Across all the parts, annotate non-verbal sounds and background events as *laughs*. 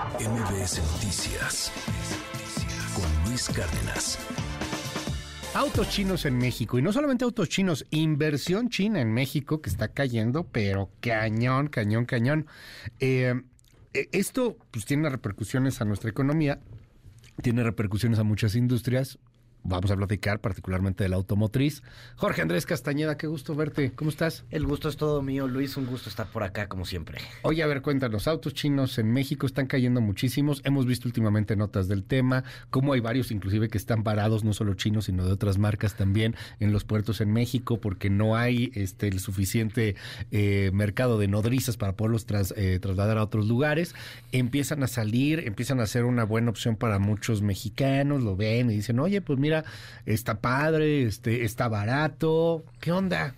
MBS Noticias con Luis Cárdenas. Autos chinos en México, y no solamente autos chinos, inversión china en México que está cayendo, pero cañón, cañón, cañón. Eh, eh, esto pues tiene repercusiones a nuestra economía, tiene repercusiones a muchas industrias, vamos a platicar particularmente de la automotriz. Jorge Andrés Castañeda, qué gusto verte. ¿Cómo estás? El gusto es todo mío, Luis. Un gusto estar por acá, como siempre. Oye, a ver, cuéntanos. Autos chinos en México están cayendo muchísimos. Hemos visto últimamente notas del tema, cómo hay varios inclusive que están parados, no solo chinos, sino de otras marcas también en los puertos en México, porque no hay este el suficiente eh, mercado de nodrizas para poderlos eh, trasladar a otros lugares. Empiezan a salir, empiezan a ser una buena opción para muchos mexicanos, lo ven y dicen, oye, pues mira, mira, está padre, este, está barato. ¿Qué onda?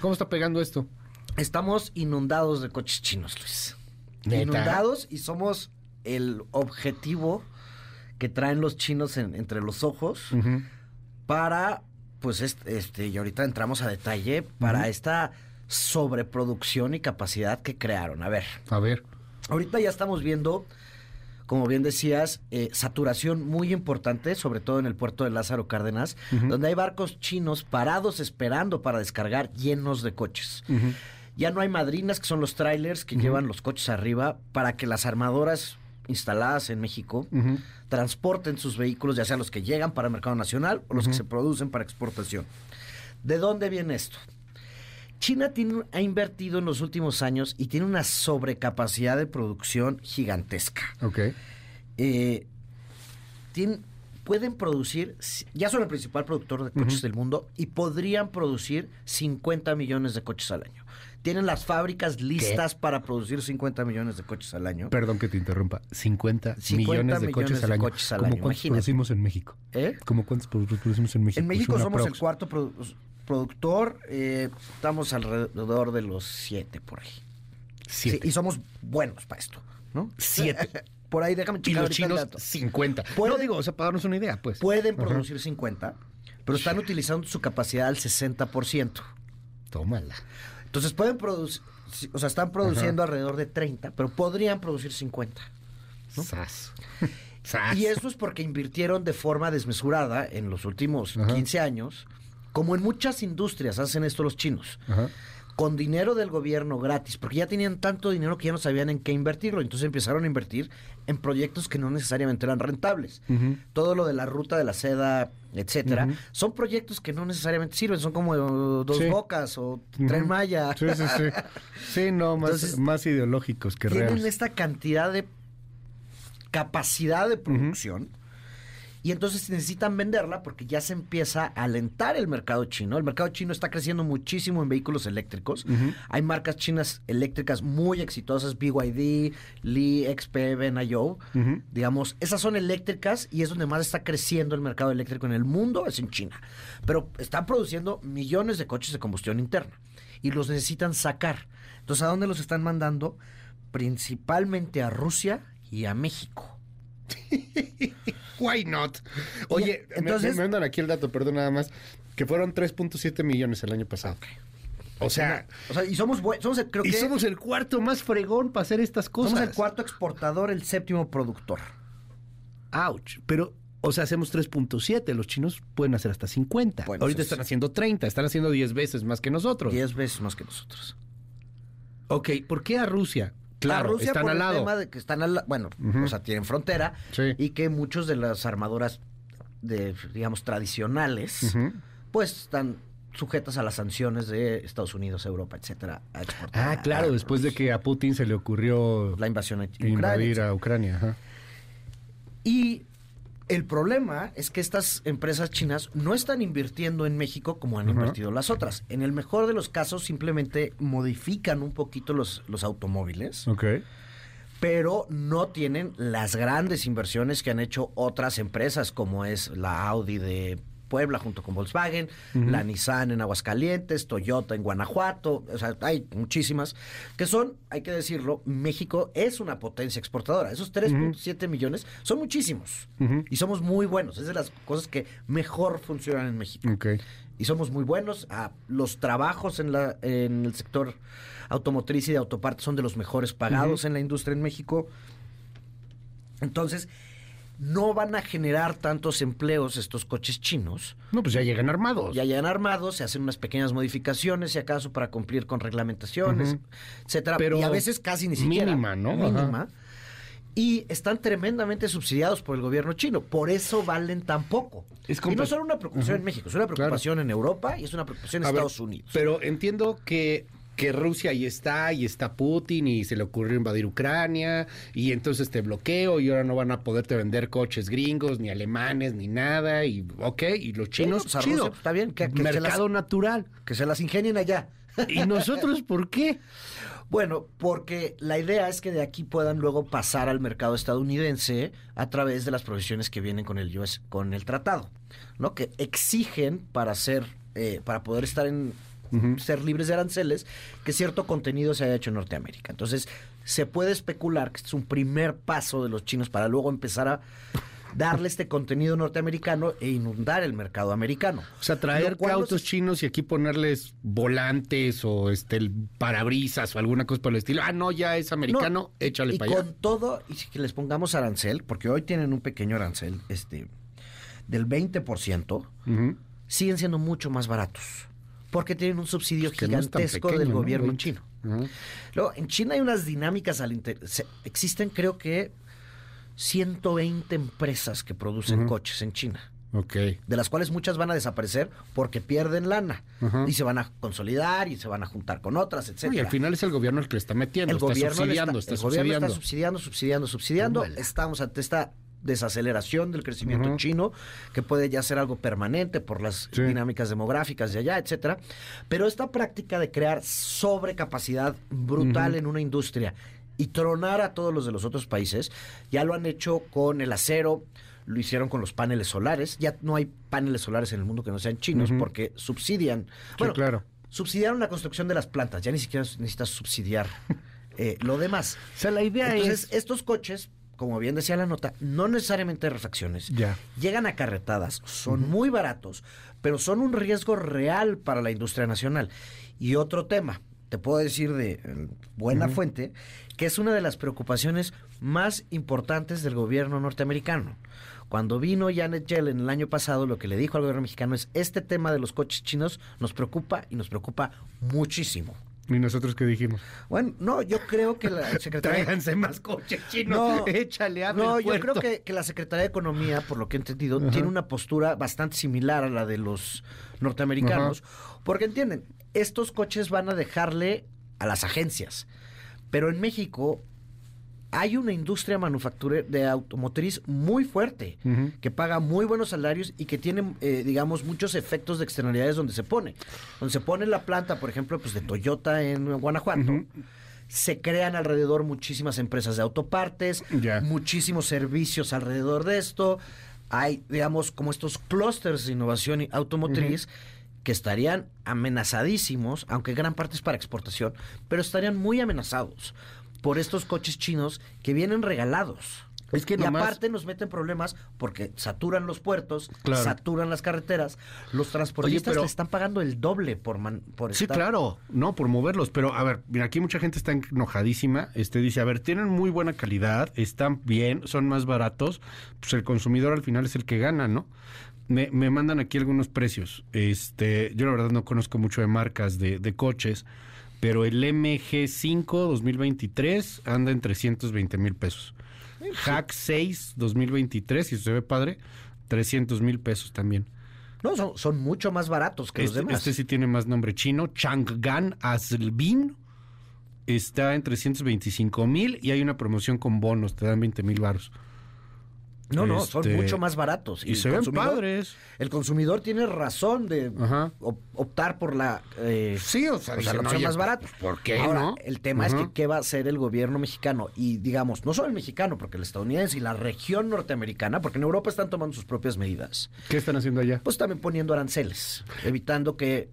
¿Cómo está pegando esto? Estamos inundados de coches chinos, Luis. Inundados y somos el objetivo que traen los chinos entre los ojos para, pues, este, y ahorita entramos a detalle, para esta sobreproducción y capacidad que crearon. A ver. A ver. Ahorita ya estamos viendo como bien decías, eh, saturación muy importante, sobre todo en el puerto de Lázaro Cárdenas, donde hay barcos chinos parados esperando para descargar llenos de coches. Ya no hay madrinas, que son los trailers que llevan los coches arriba, para que las armadoras instaladas en México transporten sus vehículos, ya sean los que llegan para el mercado nacional o los que se producen para exportación. ¿De dónde viene esto? China tiene, ha invertido en los últimos años y tiene una sobrecapacidad de producción gigantesca. Ok. Eh, pueden producir, ya son el principal productor de coches del mundo y podrían producir 50 millones de coches al año. Tienen las fábricas listas para producir 50 millones de coches al año. Perdón que te interrumpa. 50, millones, de, coches, al año. ¿Cómo cuántos producimos en México? ¿Eh? ¿Cómo cuántos producimos en México? En México somos el cuarto productor, eh, estamos alrededor de los siete por ahí. Siete. y somos buenos para esto, ¿no? Siete. *laughs* por ahí, déjame checar. Y los chinos, 50. No digo, o sea, para darnos una idea, pues. Pueden producir 50, pero están utilizando su capacidad al 60%. Tómala. Entonces pueden producir, o sea, están produciendo alrededor de 30, pero podrían producir 50. Sas. Y eso es porque invirtieron de forma desmesurada en los últimos 15 años como en muchas industrias hacen esto los chinos. Con dinero del gobierno gratis, porque ya tenían tanto dinero que ya no sabían en qué invertirlo. Entonces empezaron a invertir en proyectos que no necesariamente eran rentables. Todo lo de la ruta de la seda, etcétera, son proyectos que no necesariamente sirven, son como dos bocas o tren Maya. Sí, sí, sí. Sí, no, más, más ideológicos que reales. Tienen esta cantidad de capacidad de producción y entonces necesitan venderla porque ya se empieza a alentar el mercado chino. El mercado chino está creciendo muchísimo en vehículos eléctricos. Hay marcas chinas eléctricas muy exitosas, BYD, Li, XP, BNIO. Digamos, esas son eléctricas y es donde más está creciendo el mercado eléctrico en el mundo, es en China. Pero están produciendo millones de coches de combustión interna y los necesitan sacar. Entonces, ¿a dónde los están mandando? Principalmente a Rusia y a México. *laughs* Why not? Oye, entonces me, mandan aquí el dato, perdón nada más, que fueron 3.7 millones el año pasado. O sea, o sea, y somos, somos el, creo y somos el cuarto más fregón para hacer estas cosas. Somos el cuarto exportador, el séptimo productor. Ouch, pero o sea, hacemos 3.7, los chinos pueden hacer hasta 50. Ahorita están haciendo 30, están haciendo 10 veces más que nosotros. 10 veces más que nosotros. Ok, ¿por qué a Rusia? Claro, Rusia están por al el lado. tema de que están al bueno, o sea, tienen frontera y que muchos de las armadoras de digamos tradicionales pues están sujetas a las sanciones de Estados Unidos, Europa, etcétera, Ah, claro, después de que a Putin se le ocurrió la invasión a invadir a Ucrania, Y el problema es que estas empresas chinas no están invirtiendo en México como han invertido las otras. En el mejor de los casos simplemente modifican un poquito los, los automóviles. Ok. Pero no tienen las grandes inversiones que han hecho otras empresas como es la Audi de Puebla junto con Volkswagen, la Nissan en Aguascalientes, Toyota en Guanajuato, o sea, hay muchísimas que son, hay que decirlo, México es una potencia exportadora. Esos 3.7 millones son muchísimos y somos muy buenos. Es de las cosas que mejor funcionan en México. Y somos muy buenos. Ah, los trabajos en, la, en el sector automotriz y de autopartes son de los mejores pagados en la industria en México. Entonces, no van a generar tantos empleos estos coches chinos. No, pues ya llegan armados. Ya llegan armados, se hacen unas pequeñas modificaciones, si acaso, para cumplir con reglamentaciones, etcétera. Pero y a veces casi ni siquiera. mínima, ¿no? Mínima. Ajá. Y están tremendamente subsidiados por el gobierno chino. Por eso valen tan poco. Es y no solo una preocupación en México, es una preocupación en Europa y es una preocupación en A ver, Estados Unidos. Pero entiendo que, que Rusia ahí está, y está Putin, y se le ocurrió invadir Ucrania, y entonces te bloqueo, y ahora no van a poderte vender coches gringos, ni alemanes, ni nada, y ok, y los chinos, pues, a chido. Rusia, pues, está bien, que- que Mercado las- natural. Que se las ingenien allá. ¿Y nosotros por qué? *laughs* Bueno, porque la idea es que de aquí puedan luego pasar al mercado estadounidense a través de las provisiones que vienen con el US, con el tratado, ¿no? Que exigen para ser, eh, para poder estar en ser libres de aranceles, que cierto contenido se haya hecho en Norteamérica. Entonces, se puede especular que este es un primer paso de los chinos para luego empezar a darle este contenido norteamericano e inundar el mercado americano. O sea, traer autos chinos y aquí ponerles volantes o este el parabrisas o alguna cosa por el estilo. Ah, no, ya es americano, No, échale y para allá. con todo, y si que les pongamos arancel, porque hoy tienen un pequeño arancel este del 20%, Ujú. siguen siendo mucho más baratos. Porque tienen un subsidio Pues no gigantesco pequeño, del ¿no? gobierno 20. chino. Ujú. Luego, en China hay unas dinámicas al inter- se- Existen, creo que, 120 empresas que producen coches en China. Ok. De las cuales muchas van a desaparecer porque pierden lana. Y se van a consolidar y se van a juntar con otras, etcétera. y al final es el gobierno el que le está metiendo, el está gobierno subsidiando, está, está, el gobierno subsidiando. está subsidiando, subsidiando, subsidiando. Estamos ante esta desaceleración del crecimiento chino, que puede ya ser algo permanente por las Sí. dinámicas demográficas de allá, etcétera. Pero esta práctica de crear sobrecapacidad brutal en una industria y tronar a todos los de los otros países, ya lo han hecho con el acero, lo hicieron con los paneles solares. Ya no hay paneles solares en el mundo que no sean chinos porque subsidian. Sí, claro. Subsidiaron la construcción de las plantas, ya ni siquiera necesitas subsidiar eh, lo demás. O sea, la idea Entonces, es... estos coches, como bien decía la nota, no necesariamente refacciones. Ya. Llegan acarretadas, son muy baratos, pero son un riesgo real para la industria nacional. Y otro tema, te puedo decir de buena fuente, que es una de las preocupaciones más importantes del gobierno norteamericano. Cuando vino Janet Yellen el año pasado, lo que le dijo al gobierno mexicano es, este tema de los coches chinos nos preocupa y nos preocupa muchísimo. ¿Y nosotros qué dijimos? Bueno, no, yo creo que la Secretaría... Tráiganse más coches chinos, No, échale, abre no, yo creo que, que la Secretaría de Economía, por lo que he entendido, Ajá. tiene una postura bastante similar a la de los norteamericanos, porque entienden, estos coches van a dejarle a las agencias, pero en México hay una industria manufacturera de automotriz muy fuerte, que paga muy buenos salarios y que tiene, eh, digamos, muchos efectos de externalidades donde se pone. Donde se pone la planta, por ejemplo, pues de Toyota en Guanajuato. Se crean alrededor muchísimas empresas de autopartes, muchísimos servicios alrededor de esto. Hay, digamos, como estos clústeres de innovación y automotriz que estarían amenazadísimos, aunque gran parte es para exportación, pero estarían muy amenazados por estos coches chinos que vienen regalados. Es que y nomás- aparte nos meten problemas porque saturan los puertos, Claro. saturan las carreteras. Los transportistas pero- le están pagando el doble por, man- por Sí, estar- claro, no, por moverlos, pero a ver, mira, aquí mucha gente está enojadísima, este dice, a ver, tienen muy buena calidad, están bien, son más baratos, pues el consumidor al final es el que gana, ¿no? Me, me mandan aquí algunos precios, este, yo la verdad no conozco mucho de marcas de, de coches, pero el MG5 2023 anda en 320 mil pesos. Hack 6 2023, si se ve padre, 300 mil pesos también. No, son, son mucho más baratos que los Este, demás. este sí tiene más nombre chino. Changgan Aslbin está en 325 mil y hay una promoción con bonos, te dan 20 mil baros. No, no, son Este, mucho más baratos. Y, el se ven padres. El consumidor tiene razón de op- optar por la, eh, Sí, o sea, o sea, la opción "Oye, más barata. pues, ¿por qué Ahora, no? el tema es que qué va a hacer el gobierno mexicano y digamos, no solo el mexicano, porque el estadounidense y la región norteamericana, porque en Europa están tomando sus propias medidas, ¿Qué están haciendo allá? pues también poniendo aranceles, evitando que,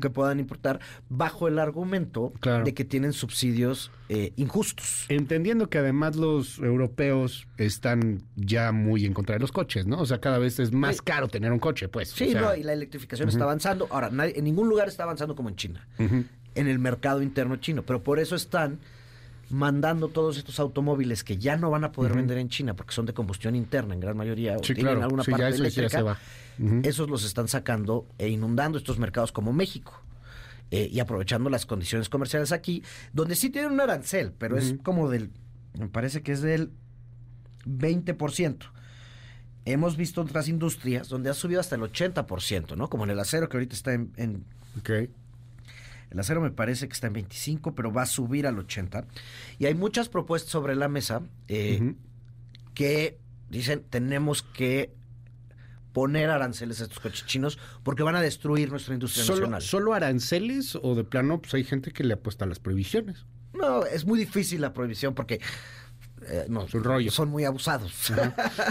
Que puedan importar bajo el argumento Claro. de que tienen subsidios eh, injustos. Entendiendo que además los europeos están ya muy en contra de los coches, ¿no? O sea, cada vez es más Sí. caro tener un coche, pues. Sí, o sea, no, y la electrificación está avanzando. Ahora, nadie- en ningún lugar está avanzando como en China. en el mercado interno chino, pero por eso están mandando todos estos automóviles que ya no van a poder vender en China porque son de combustión interna en gran mayoría o Sí, tienen claro. alguna Sí, parte eso eléctrica, esos los están sacando e inundando estos mercados como México. eh, y aprovechando las condiciones comerciales aquí, donde sí tienen un arancel, pero es como del, me parece que es del 20%. Hemos visto otras industrias donde ha subido hasta el 80%, ¿no? Como en el acero, que ahorita está en, en- Ok. El acero me parece que está en 25, pero va a subir al 80. Y hay muchas propuestas sobre la mesa eh, Ujú. que dicen tenemos que poner aranceles a estos coches chinos porque van a destruir nuestra industria ¿Solo, nacional. ¿Solo aranceles o de plano pues hay gente que le apuesta a las prohibiciones? No, es muy difícil la prohibición porque eh, no, rollo. son muy abusados.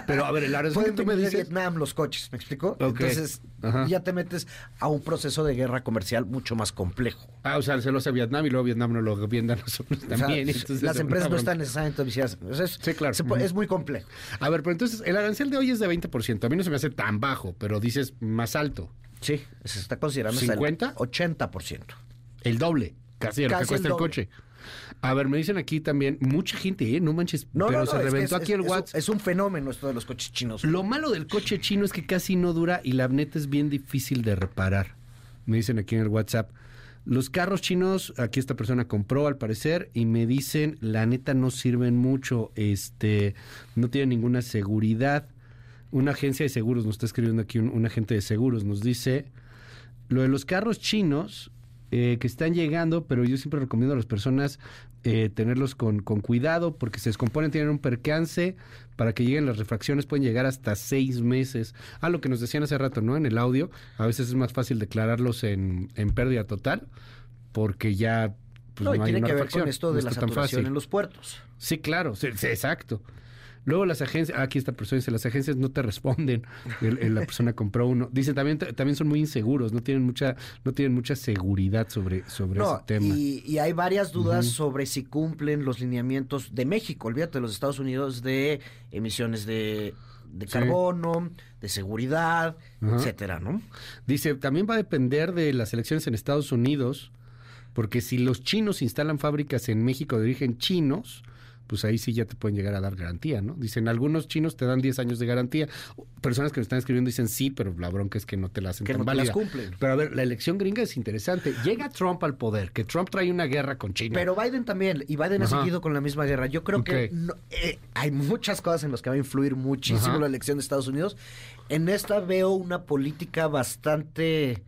Pero a ver, el arancel que tú me de dices... Vietnam los coches, ¿me explico? Entonces Ajá. ya te metes a un proceso de guerra comercial mucho más complejo. Ah, o sea, se lo hace Vietnam y luego Vietnam no lo venda a nosotros O sea, también. entonces las es empresas no están necesariamente viciadas. O sea, es, Sí, claro. se es muy complejo. A ver, pero entonces el arancel de hoy es de 20%. A mí no se me hace tan bajo, pero dices más alto. Sí, se está considerando hasta el ¿50? 80%. El doble, casi, de lo que Casi cuesta el coche. A ver, me dicen aquí también, mucha gente, ¿eh? No manches, No, pero no, no, se reventó es- aquí el es- WhatsApp. Es un fenómeno esto de los coches chinos. Lo malo del coche chino es que casi no dura y la neta es bien difícil de reparar. Me dicen aquí en el WhatsApp. Los carros chinos, aquí esta persona compró al parecer y me dicen, la neta no sirven mucho, este, no tienen ninguna seguridad. Una agencia de seguros, nos está escribiendo aquí un, un agente de seguros, nos dice, lo de los carros chinos eh, que están llegando, pero yo siempre recomiendo a las personas eh, tenerlos con, con cuidado porque se descomponen, tienen un percance, para que lleguen las refracciones pueden llegar hasta seis meses. Ah, lo que nos decían hace rato, ¿no? En el audio, a veces es más fácil declararlos en, en pérdida total porque ya pues, no, no, y hay tiene una que ver con esto no de la está tan saturación en los puertos. Sí, claro, sí, sí, exacto. Luego las agencias, ah, aquí esta persona dice, las agencias no te responden. El- el- la persona compró uno. Dice, también, también son muy inseguros, no tienen mucha, no tienen mucha seguridad sobre, sobre No, ese tema. y, y hay varias dudas sobre si cumplen los lineamientos de México, olvídate, de los Estados Unidos, de emisiones de, de Sí. carbono, de seguridad, etcétera, ¿no? Dice, también va a depender de las elecciones en Estados Unidos, porque si los chinos instalan fábricas en México de origen chinos, pues ahí sí ya te pueden llegar a dar garantía, ¿no? Dicen, algunos chinos te dan 10 años de garantía. Personas que me están escribiendo dicen sí, pero la bronca es que no te la hacen Que tan no te las cumplen. Pero a ver, la elección gringa es interesante. Llega Trump al poder, que Trump trae una guerra con China. Pero Biden también, y Biden ha seguido con la misma guerra. Yo creo que no- eh, hay muchas cosas en las que va a influir muchísimo Ajá. la elección de Estados Unidos. En esta veo una política bastante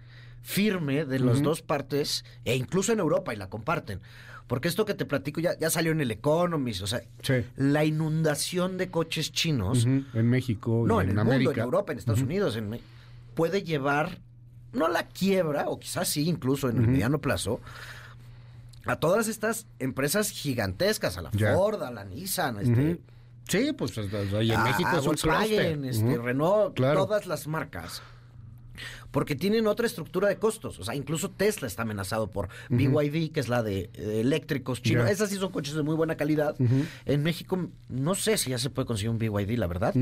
firme de las dos partes, e incluso en Europa, y la comparten. Porque esto que te platico ya, ya salió en el Economist, o sea, Sí. la inundación de coches chinos, En México no, en en, el América. mundo, en Europa, en Estados. Unidos, en puede llevar, no a la quiebra, o quizás sí, incluso en el mediano plazo, a todas estas empresas gigantescas, a la. Ford, a la Nissan, este. Sí, pues ahí en México a es un Volkswagen, este. Renault, Claro. todas las marcas. Porque tienen otra estructura de costos. O sea, incluso Tesla está amenazado por BYD, que es la de eh, eléctricos chinos. Esas sí son coches de muy buena calidad. En México, no sé si ya se puede conseguir un BYD, la verdad.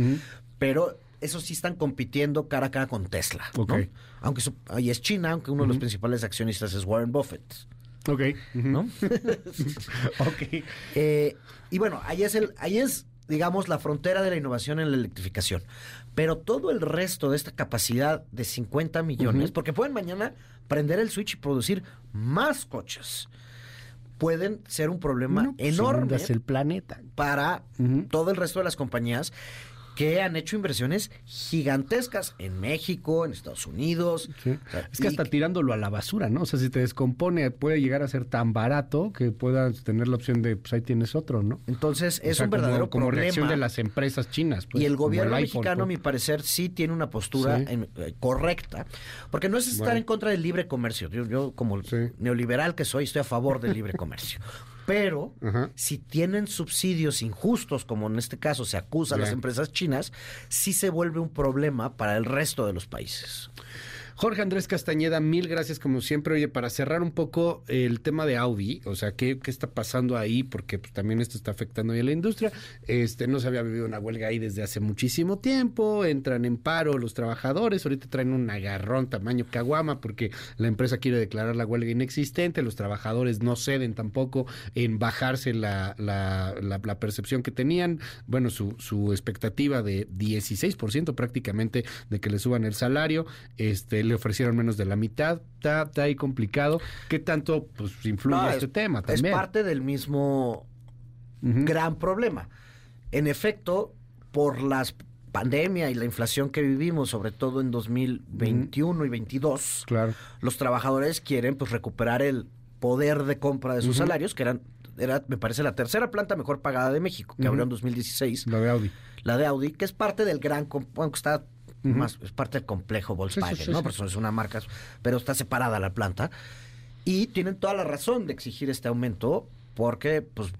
Pero esos sí están compitiendo cara a cara con Tesla. ¿no? Ok. Aunque su- ahí es China, aunque uno de los principales accionistas es Warren Buffett. Ok. ¿no? *laughs* *laughs* ok. Eh, y bueno, ahí es el, ahí es, digamos, la frontera de la innovación en la electrificación. Pero todo el resto de esta capacidad de 50 millones, porque pueden mañana prender el switch y producir más coches, pueden ser un problema No, pues, enorme el planeta. para todo el resto de las compañías que han hecho inversiones gigantescas en México, en Estados Unidos. Sí. O sea, Es que hasta tirándolo a la basura, ¿no? O sea, si te descompone, puede llegar a ser tan barato que puedas tener la opción de, pues ahí tienes otro, ¿no? Entonces O es sea, un como- verdadero como, reacción problema. de las empresas chinas. pues, y el como gobierno iPhone, mexicano, a mi parecer, sí tiene una postura Sí. en- eh, correcta, porque no es estar Bueno. en contra del libre comercio. Yo, yo como Sí. neoliberal que soy, estoy a favor del libre comercio. *laughs* Pero si tienen subsidios injustos, como en este caso se acusa a las empresas chinas, sí se vuelve un problema para el resto de los países. Jorge Andrés Castañeda, mil gracias como siempre. Oye, para cerrar un poco el tema de Audi, o sea, ¿qué, qué está pasando ahí? Porque pues, también esto está afectando a la industria. Este, no se había vivido una huelga ahí desde hace muchísimo tiempo, entran en paro los trabajadores, ahorita traen un agarrón tamaño caguama porque la empresa quiere declarar la huelga inexistente, los trabajadores no ceden tampoco en bajarse la, la, la, percepción que tenían, bueno, su, su expectativa de 16% prácticamente de que le suban el salario, este, le ofrecieron menos de la mitad, está, está ahí complicado. ¿Qué tanto pues, influye este tema también? Es parte del mismo gran problema. En efecto, por las pandemia y la inflación que vivimos, sobre todo en 2021 y 22, claro. los trabajadores quieren pues recuperar el poder de compra de sus salarios, que eran era, me parece, la tercera planta mejor pagada de México, que abrió en 2016. La de Audi. La de Audi, que es parte del gran, bueno, más, es parte del complejo Volkswagen, ¿no? Porque es una marca, pero está separada la planta. Y tienen toda la razón de exigir este aumento, porque, pues,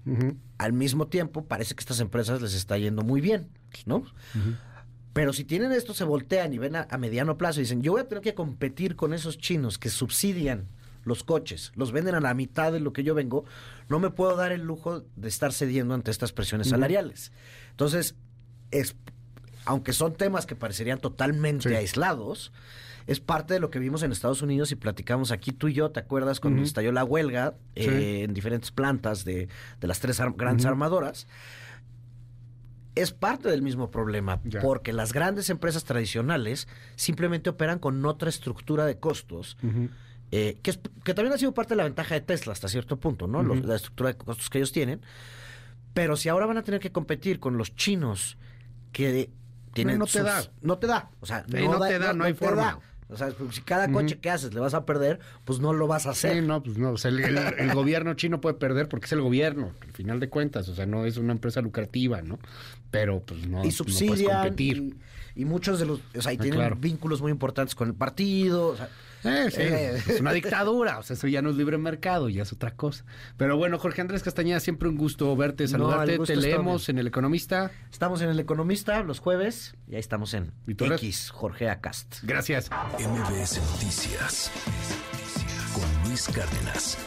al mismo tiempo parece que estas empresas les está yendo muy bien, ¿no? Pero si tienen esto, se voltean y ven a, a, mediano plazo y dicen, yo voy a tener que competir con esos chinos que subsidian los coches, los venden a la mitad de lo que yo vengo, no me puedo dar el lujo de estar cediendo ante estas presiones salariales. Entonces, es, aunque son temas que parecerían totalmente aislados, es parte de lo que vimos en Estados Unidos y platicamos aquí tú y yo, ¿te acuerdas? Cuando estalló la huelga eh, en diferentes plantas de, las tres grandes armadoras. Es parte del mismo problema, porque las grandes empresas tradicionales simplemente operan con otra estructura de costos. Eh, que, que, también ha sido parte de la ventaja de Tesla hasta cierto punto, ¿no? la estructura de costos que ellos tienen. Pero si ahora van a tener que competir con los chinos que tienen... No, te da. No te da. O sea, no, te da, no, hay forma. O sea, si cada coche que haces le vas a perder, pues no lo vas a hacer. Sí, no, pues no. O sea, el, gobierno chino puede perder porque es el gobierno, al final de cuentas. O sea, no es una empresa lucrativa, ¿no? Pero pues no, y subsidia competir. Y, muchos de los. O sea, y ah, tienen vínculos muy importantes con el partido. O sea, eh, eh. Es una dictadura, o sea, eso ya no es libre mercado, ya es otra cosa. Pero bueno, Jorge Andrés Castañeda, siempre un gusto verte, saludarte. Te leemos en El Economista. Estamos en El Economista los jueves y ahí estamos en X, Jorge Acast. Gracias. MBS Noticias con Luis Cárdenas.